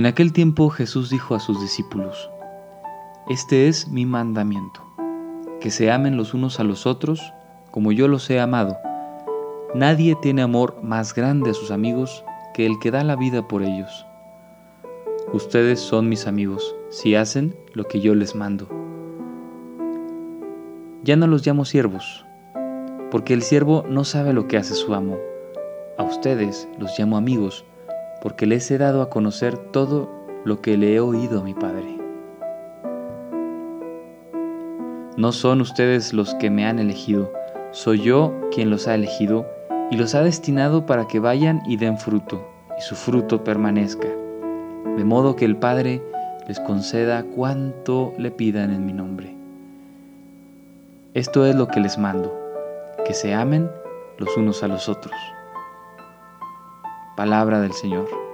En aquel tiempo Jesús dijo a sus discípulos, Este es mi mandamiento, que se amen los unos a los otros como yo los he amado. Nadie tiene amor más grande a sus amigos que el que da la vida por ellos. Ustedes son mis amigos si hacen lo que yo les mando. Ya no los llamo siervos, porque el siervo no sabe lo que hace su amo. A ustedes los llamo amigos, porque les he dado a conocer todo lo que le he oído a mi Padre. No son ustedes los que me han elegido, soy yo quien los ha elegido y los ha destinado para que vayan y den fruto, y su fruto permanezca, de modo que el Padre les conceda cuanto le pidan en mi nombre. Esto es lo que les mando, que se amen los unos a los otros. Palabra del Señor.